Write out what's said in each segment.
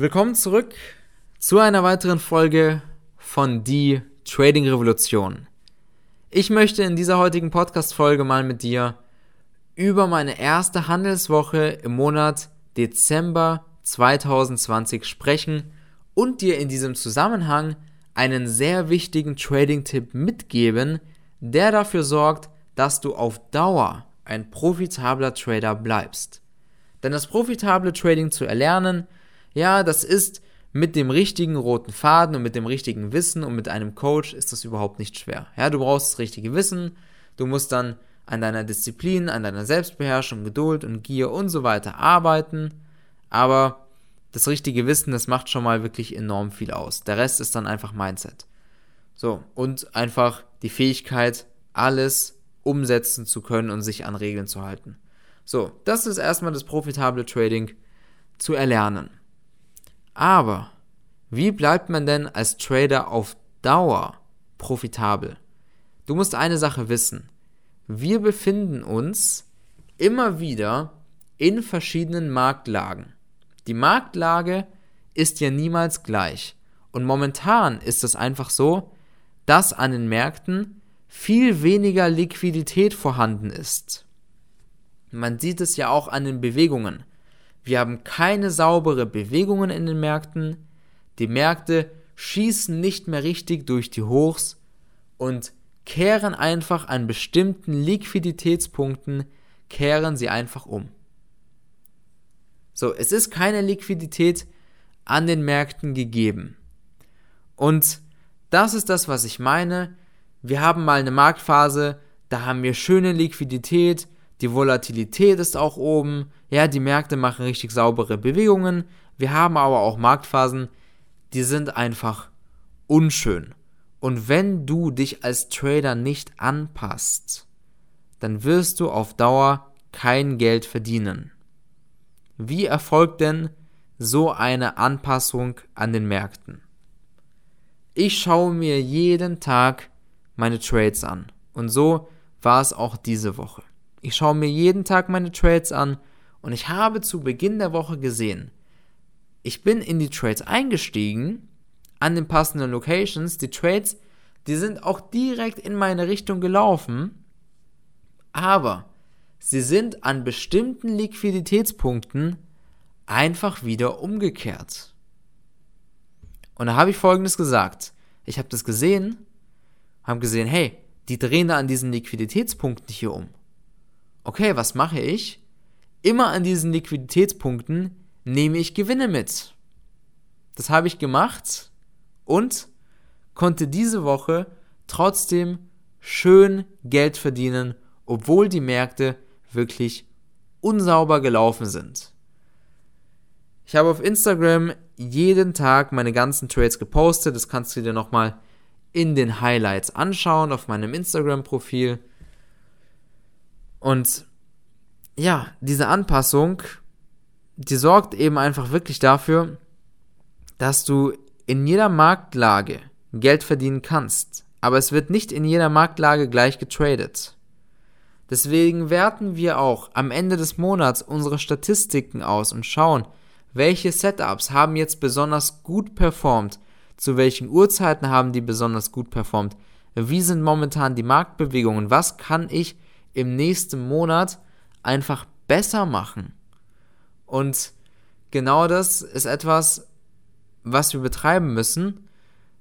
Willkommen zurück zu einer weiteren Folge von Die Trading Revolution. Ich möchte in dieser heutigen Podcast-Folge mal mit dir über meine erste Handelswoche im Monat Dezember 2020 sprechen und dir in diesem Zusammenhang einen sehr wichtigen Trading-Tipp mitgeben, der dafür sorgt, dass du auf Dauer ein profitabler Trader bleibst. Denn das profitable Trading zu erlernen, ja, das ist mit dem richtigen roten Faden und mit dem richtigen Wissen und mit einem Coach ist das überhaupt nicht schwer. Ja, du brauchst das richtige Wissen, du musst dann an deiner Disziplin, an deiner Selbstbeherrschung, Geduld und Gier und so weiter arbeiten, aber das richtige Wissen, das macht schon mal wirklich enorm viel aus. Der Rest ist dann einfach Mindset. So, und einfach die Fähigkeit, alles umsetzen zu können und sich an Regeln zu halten. So, das ist erstmal das profitable Trading zu erlernen. Aber wie bleibt man denn als Trader auf Dauer profitabel? Du musst eine Sache wissen. Wir befinden uns immer wieder in verschiedenen Marktlagen. Die Marktlage ist ja niemals gleich. Und momentan ist es einfach so, dass an den Märkten viel weniger Liquidität vorhanden ist. Man sieht es ja auch an den Bewegungen. Wir haben keine saubere Bewegungen in den Märkten. Die Märkte schießen nicht mehr richtig durch die Hochs und kehren einfach an bestimmten Liquiditätspunkten, kehren sie einfach um. So, es ist keine Liquidität an den Märkten gegeben. Und das ist das, was ich meine. Wir haben mal eine Marktphase, da haben wir schöne Liquidität, die Volatilität ist auch oben, ja, die Märkte machen richtig saubere Bewegungen. Wir haben aber auch Marktphasen, die sind einfach unschön. Und wenn du dich als Trader nicht anpasst, dann wirst du auf Dauer kein Geld verdienen. Wie erfolgt denn so eine Anpassung an den Märkten? Ich schaue mir jeden Tag meine Trades an. Und so war es auch diese Woche. Ich schaue mir jeden Tag meine Trades an und ich habe zu Beginn der Woche gesehen, ich bin in die Trades eingestiegen, an den passenden Locations. Die Trades, die sind auch direkt in meine Richtung gelaufen, aber sie sind an bestimmten Liquiditätspunkten einfach wieder umgekehrt. Und da habe ich folgendes gesagt. Ich habe das gesehen, habe gesehen, hey, die drehen da an diesen Liquiditätspunkten hier um okay, was mache ich? Immer an diesen Liquiditätspunkten nehme ich Gewinne mit. Das habe ich gemacht und konnte diese Woche trotzdem schön Geld verdienen, obwohl die Märkte wirklich unsauber gelaufen sind. Ich habe auf Instagram jeden Tag meine ganzen Trades gepostet. Das kannst du dir nochmal in den Highlights anschauen auf meinem Instagram-Profil. Und ja, diese Anpassung, die sorgt eben einfach wirklich dafür, dass du in jeder Marktlage Geld verdienen kannst. Aber es wird nicht in jeder Marktlage gleich getradet. Deswegen werten wir auch am Ende des Monats unsere Statistiken aus und schauen, welche Setups haben jetzt besonders gut performt, zu welchen Uhrzeiten haben die besonders gut performt, wie sind momentan die Marktbewegungen, was kann ich im nächsten Monat einfach besser machen. Und genau das ist etwas, was wir betreiben müssen,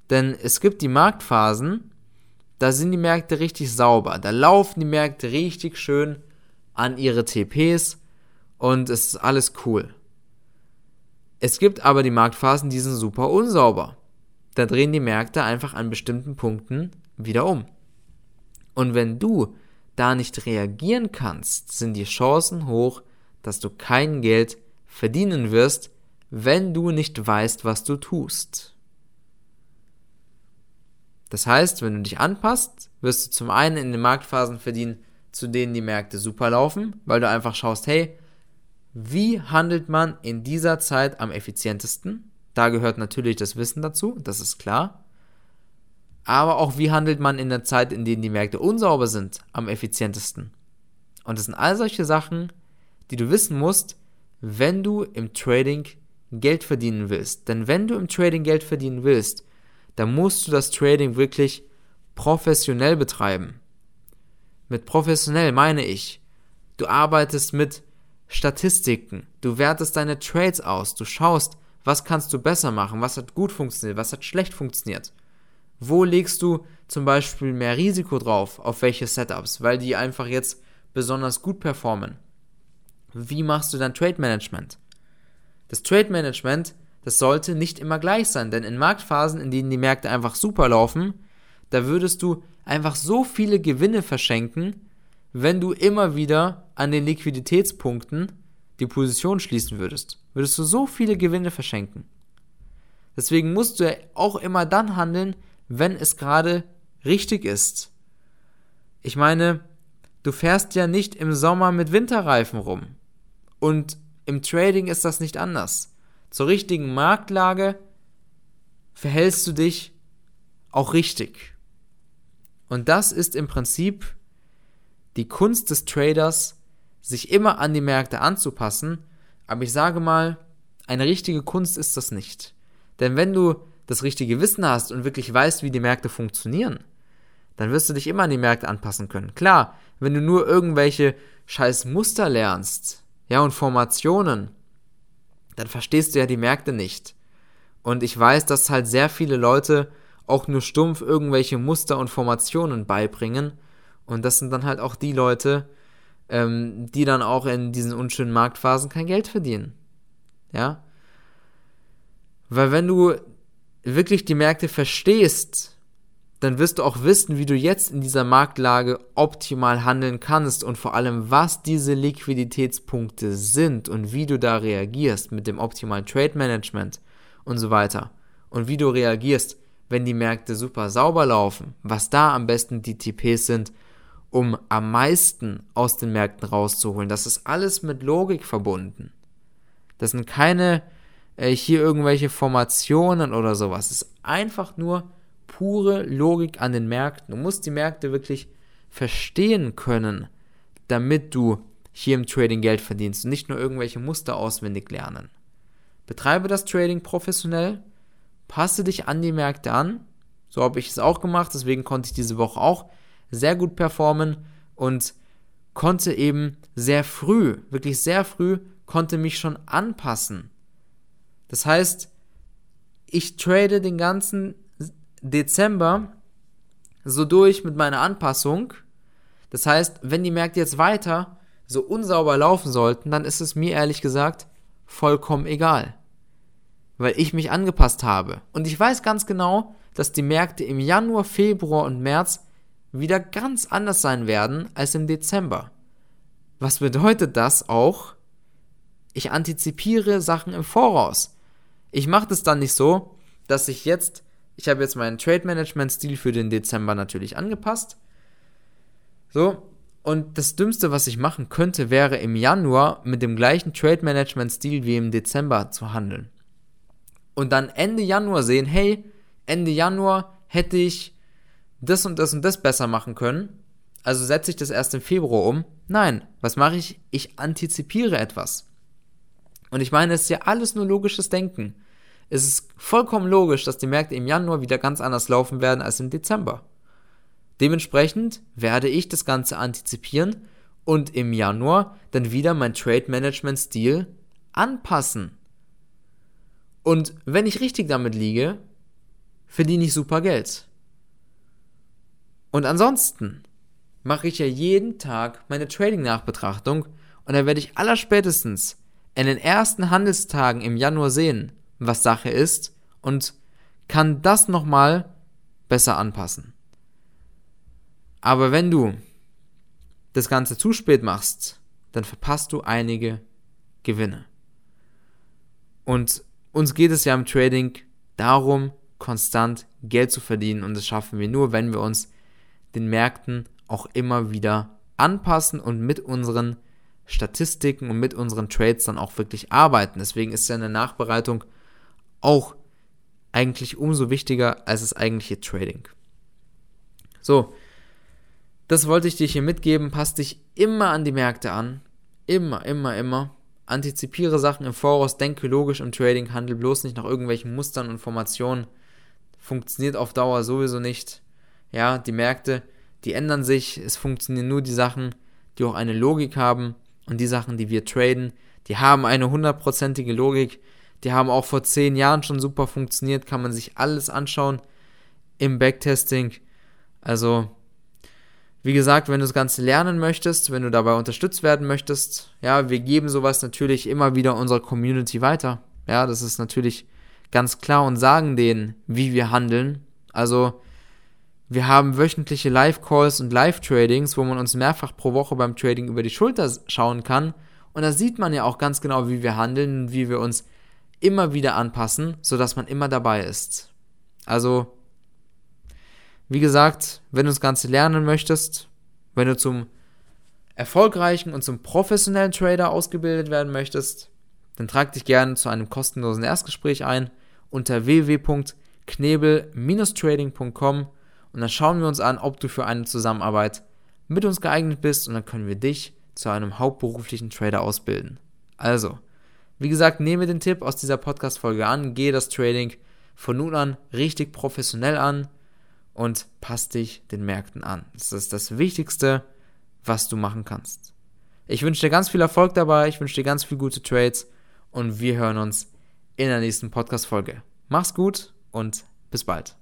denn es gibt die Marktphasen, da sind die Märkte richtig sauber, da laufen die Märkte richtig schön an ihre TPs und es ist alles cool. Es gibt aber die Marktphasen, die sind super unsauber. Da drehen die Märkte einfach an bestimmten Punkten wieder um. Und wenn du da nicht reagieren kannst, sind die Chancen hoch, dass du kein Geld verdienen wirst, wenn du nicht weißt, was du tust. Das heißt, wenn du dich anpasst, wirst du zum einen in den Marktphasen verdienen, zu denen die Märkte super laufen, weil du einfach schaust, hey, wie handelt man in dieser Zeit am effizientesten? Da gehört natürlich das Wissen dazu, das ist klar aber auch wie handelt man in der Zeit, in denen die Märkte unsauber sind, am effizientesten. Und das sind all solche Sachen, die du wissen musst, wenn du im Trading Geld verdienen willst, denn wenn du im Trading Geld verdienen willst, dann musst du das Trading wirklich professionell betreiben. Mit professionell meine ich, du arbeitest mit Statistiken, du wertest deine Trades aus, du schaust, was kannst du besser machen, was hat gut funktioniert, was hat schlecht funktioniert. Wo legst du zum Beispiel mehr Risiko drauf, auf welche Setups, weil die einfach jetzt besonders gut performen. Wie machst du dein Trade Management? Das Trade Management, das sollte nicht immer gleich sein, denn in Marktphasen, in denen die Märkte einfach super laufen, da würdest du einfach so viele Gewinne verschenken, wenn du immer wieder an den Liquiditätspunkten die Position schließen würdest. Würdest du so viele Gewinne verschenken. Deswegen musst du auch immer dann handeln, wenn es gerade richtig ist. Ich meine, du fährst ja nicht im Sommer mit Winterreifen rum. Und im Trading ist das nicht anders. Zur richtigen Marktlage verhältst du dich auch richtig. Und das ist im Prinzip die Kunst des Traders, sich immer an die Märkte anzupassen. Aber ich sage mal, eine richtige Kunst ist das nicht. Denn wenn du das richtige Wissen hast und wirklich weißt, wie die Märkte funktionieren, dann wirst du dich immer an die Märkte anpassen können. Klar, wenn du nur irgendwelche scheiß Muster lernst, ja, und Formationen, dann verstehst du ja die Märkte nicht. Und ich weiß, dass halt sehr viele Leute auch nur stumpf irgendwelche Muster und Formationen beibringen. Und das sind dann halt auch die Leute, ähm, die dann auch in diesen unschönen Marktphasen kein Geld verdienen. Ja? Weil wenn du wirklich die Märkte verstehst, dann wirst du auch wissen, wie du jetzt in dieser Marktlage optimal handeln kannst und vor allem, was diese Liquiditätspunkte sind und wie du da reagierst mit dem optimalen Trade Management und so weiter. Und wie du reagierst, wenn die Märkte super sauber laufen, was da am besten die TPs sind, um am meisten aus den Märkten rauszuholen. Das ist alles mit Logik verbunden. Das sind keine äh, hier irgendwelche Formationen oder sowas. Es ist einfach nur pure Logik an den Märkten. Du musst die Märkte wirklich verstehen können, damit du hier im Trading Geld verdienst und nicht nur irgendwelche Muster auswendig lernen. Betreibe das Trading professionell, passe dich an die Märkte an. So habe ich es auch gemacht, deswegen konnte ich diese Woche auch sehr gut performen und konnte eben sehr früh, wirklich sehr früh, konnte mich schon anpassen. Das heißt, ich trade den ganzen Dezember so durch mit meiner Anpassung. Das heißt, wenn die Märkte jetzt weiter so unsauber laufen sollten, dann ist es mir ehrlich gesagt vollkommen egal. Weil ich mich angepasst habe. Und ich weiß ganz genau, dass die Märkte im Januar, Februar und März wieder ganz anders sein werden als im Dezember. Was bedeutet das auch? Ich antizipiere Sachen im Voraus. Ich mache das dann nicht so, dass ich jetzt ich habe jetzt meinen Trade Management Stil für den Dezember natürlich angepasst. So. Und das Dümmste, was ich machen könnte, wäre im Januar mit dem gleichen Trade Management Stil wie im Dezember zu handeln. Und dann Ende Januar sehen, hey, Ende Januar hätte ich das und das und das besser machen können. Also setze ich das erst im Februar um. Nein, was mache ich? Ich antizipiere etwas. Und ich meine, es ist ja alles nur logisches Denken ist es vollkommen logisch, dass die Märkte im Januar wieder ganz anders laufen werden als im Dezember. Dementsprechend werde ich das Ganze antizipieren und im Januar dann wieder mein Trade Management Stil anpassen. Und wenn ich richtig damit liege, verdiene ich super Geld. Und ansonsten mache ich ja jeden Tag meine Trading-Nachbetrachtung und dann werde ich allerspätestens in den ersten Handelstagen im Januar sehen, was Sache ist und kann das nochmal besser anpassen. Aber wenn du das Ganze zu spät machst, dann verpasst du einige Gewinne. Und uns geht es ja im Trading darum, konstant Geld zu verdienen und das schaffen wir nur, wenn wir uns den Märkten auch immer wieder anpassen und mit unseren Statistiken und mit unseren Trades dann auch wirklich arbeiten. Deswegen ist ja eine Nachbereitung auch eigentlich umso wichtiger als das eigentliche Trading. So, das wollte ich dir hier mitgeben. Pass dich immer an die Märkte an. Immer, immer, immer. Antizipiere Sachen im Voraus, denke logisch im Trading, handel bloß nicht nach irgendwelchen Mustern und Formationen. Funktioniert auf Dauer sowieso nicht. Ja, die Märkte, die ändern sich. Es funktionieren nur die Sachen, die auch eine Logik haben. Und die Sachen, die wir traden, die haben eine hundertprozentige Logik. Die haben auch vor zehn Jahren schon super funktioniert. Kann man sich alles anschauen im Backtesting. Also, wie gesagt, wenn du das Ganze lernen möchtest, wenn du dabei unterstützt werden möchtest, ja, wir geben sowas natürlich immer wieder unserer Community weiter. Ja, das ist natürlich ganz klar und sagen denen, wie wir handeln. Also, wir haben wöchentliche Live-Calls und Live-Tradings, wo man uns mehrfach pro Woche beim Trading über die Schulter schauen kann. Und da sieht man ja auch ganz genau, wie wir handeln und wie wir uns immer wieder anpassen, sodass man immer dabei ist. Also, wie gesagt, wenn du das Ganze lernen möchtest, wenn du zum erfolgreichen und zum professionellen Trader ausgebildet werden möchtest, dann trag dich gerne zu einem kostenlosen Erstgespräch ein unter www.knebel-trading.com und dann schauen wir uns an, ob du für eine Zusammenarbeit mit uns geeignet bist und dann können wir dich zu einem hauptberuflichen Trader ausbilden. Also, wie gesagt, nehme den Tipp aus dieser Podcast-Folge an, gehe das Trading von nun an richtig professionell an und passt dich den Märkten an. Das ist das Wichtigste, was du machen kannst. Ich wünsche dir ganz viel Erfolg dabei, ich wünsche dir ganz viele gute Trades und wir hören uns in der nächsten Podcast-Folge. Mach's gut und bis bald.